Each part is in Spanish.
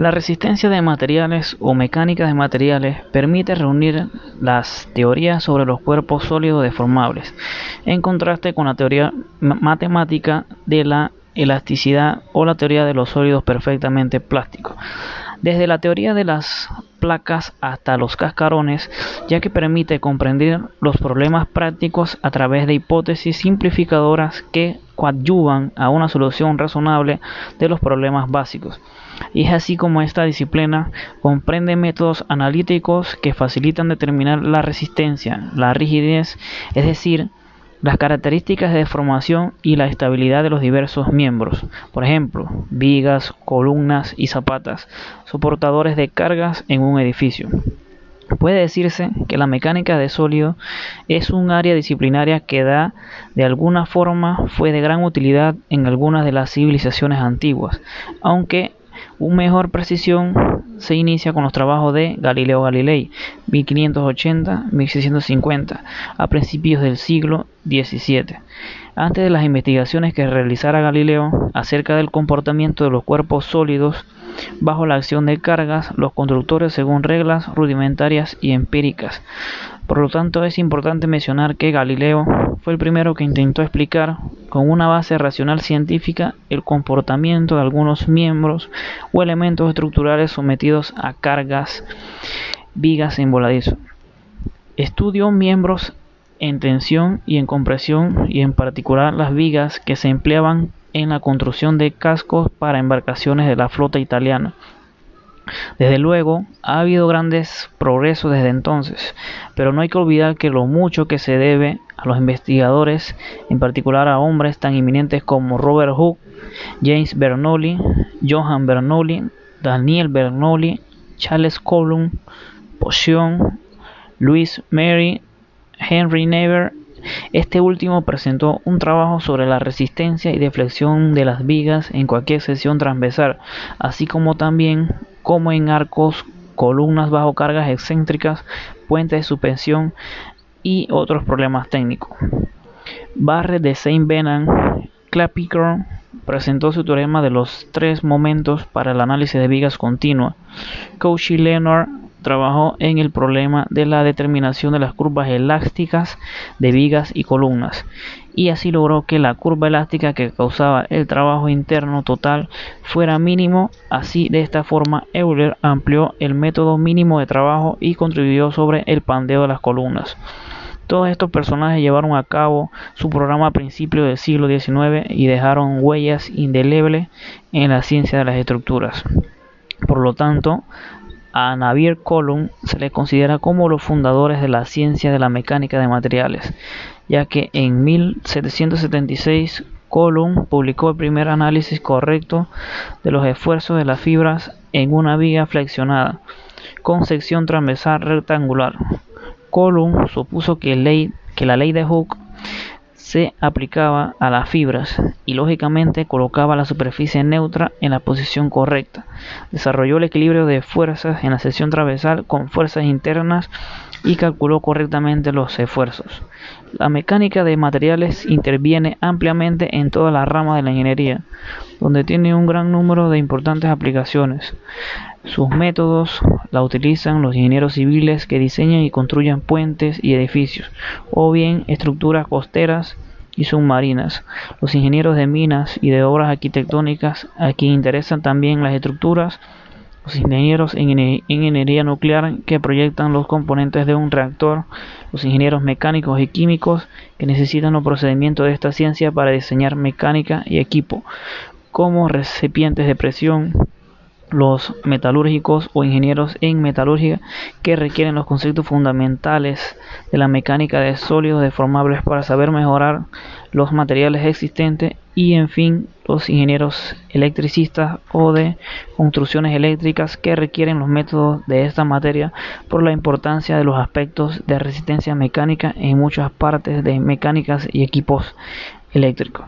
La resistencia de materiales o mecánica de materiales permite reunir las teorías sobre los cuerpos sólidos deformables, en contraste con la teoría matemática de la elasticidad o la teoría de los sólidos perfectamente plásticos. Desde la teoría de las placas hasta los cascarones, ya que permite comprender los problemas prácticos a través de hipótesis simplificadoras que coadyuvan a una solución razonable de los problemas básicos y es así como esta disciplina comprende métodos analíticos que facilitan determinar la resistencia, la rigidez, es decir, las características de deformación y la estabilidad de los diversos miembros, por ejemplo, vigas, columnas y zapatas, soportadores de cargas en un edificio. Puede decirse que la mecánica de sólido es un área disciplinaria que da de alguna forma fue de gran utilidad en algunas de las civilizaciones antiguas, aunque una mejor precisión se inicia con los trabajos de Galileo Galilei, 1580-1650, a principios del siglo XVII. Antes de las investigaciones que realizara Galileo acerca del comportamiento de los cuerpos sólidos bajo la acción de cargas, los constructores según reglas rudimentarias y empíricas por lo tanto, es importante mencionar que Galileo fue el primero que intentó explicar con una base racional científica el comportamiento de algunos miembros o elementos estructurales sometidos a cargas, vigas en voladizo. Estudió miembros en tensión y en compresión y en particular las vigas que se empleaban en la construcción de cascos para embarcaciones de la flota italiana. Desde luego, ha habido grandes progresos desde entonces, pero no hay que olvidar que lo mucho que se debe a los investigadores, en particular a hombres tan eminentes como Robert Hooke, James Bernoulli, Johann Bernoulli, Daniel Bernoulli, Charles Coulomb, Potion, Louis Mary, Henry Never este último presentó un trabajo sobre la resistencia y deflexión de las vigas en cualquier sección transversal, así como también como en arcos, columnas bajo cargas excéntricas, puentes de suspensión y otros problemas técnicos. Barre de Saint Benan Clapeyron presentó su teorema de los tres momentos para el análisis de vigas continua. Cauchy Leonard trabajó en el problema de la determinación de las curvas elásticas de vigas y columnas y así logró que la curva elástica que causaba el trabajo interno total fuera mínimo. Así, de esta forma, Euler amplió el método mínimo de trabajo y contribuyó sobre el pandeo de las columnas. Todos estos personajes llevaron a cabo su programa a principios del siglo XIX y dejaron huellas indelebles en la ciencia de las estructuras. Por lo tanto, a Navier Column se le considera como los fundadores de la ciencia de la mecánica de materiales, ya que en 1776 Column publicó el primer análisis correcto de los esfuerzos de las fibras en una viga flexionada con sección transversal rectangular. Column supuso que, que la ley de Hooke se aplicaba a las fibras y lógicamente colocaba la superficie neutra en la posición correcta. Desarrolló el equilibrio de fuerzas en la sección transversal con fuerzas internas y calculó correctamente los esfuerzos. La mecánica de materiales interviene ampliamente en toda la rama de la ingeniería, donde tiene un gran número de importantes aplicaciones. Sus métodos la utilizan los ingenieros civiles que diseñan y construyen puentes y edificios, o bien estructuras costeras y submarinas. Los ingenieros de minas y de obras arquitectónicas a quien interesan también las estructuras. Los ingenieros en ingeniería nuclear que proyectan los componentes de un reactor. Los ingenieros mecánicos y químicos que necesitan los procedimientos de esta ciencia para diseñar mecánica y equipo, como recipientes de presión, los metalúrgicos o ingenieros en metalurgia que requieren los conceptos fundamentales de la mecánica de sólidos deformables para saber mejorar los materiales existentes y en fin los ingenieros electricistas o de construcciones eléctricas que requieren los métodos de esta materia por la importancia de los aspectos de resistencia mecánica en muchas partes de mecánicas y equipos eléctricos.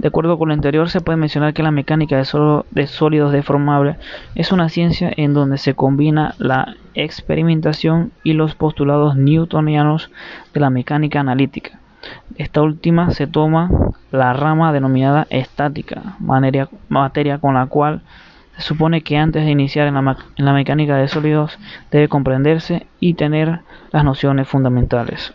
De acuerdo con lo anterior, se puede mencionar que la mecánica de, sólidos deformables es una ciencia en donde se combina la experimentación y los postulados newtonianos de la mecánica analítica. Esta última se toma la rama denominada estática, materia con la cual Se supone que antes de iniciar en la, mecánica de sólidos debe comprenderse y tener las nociones fundamentales.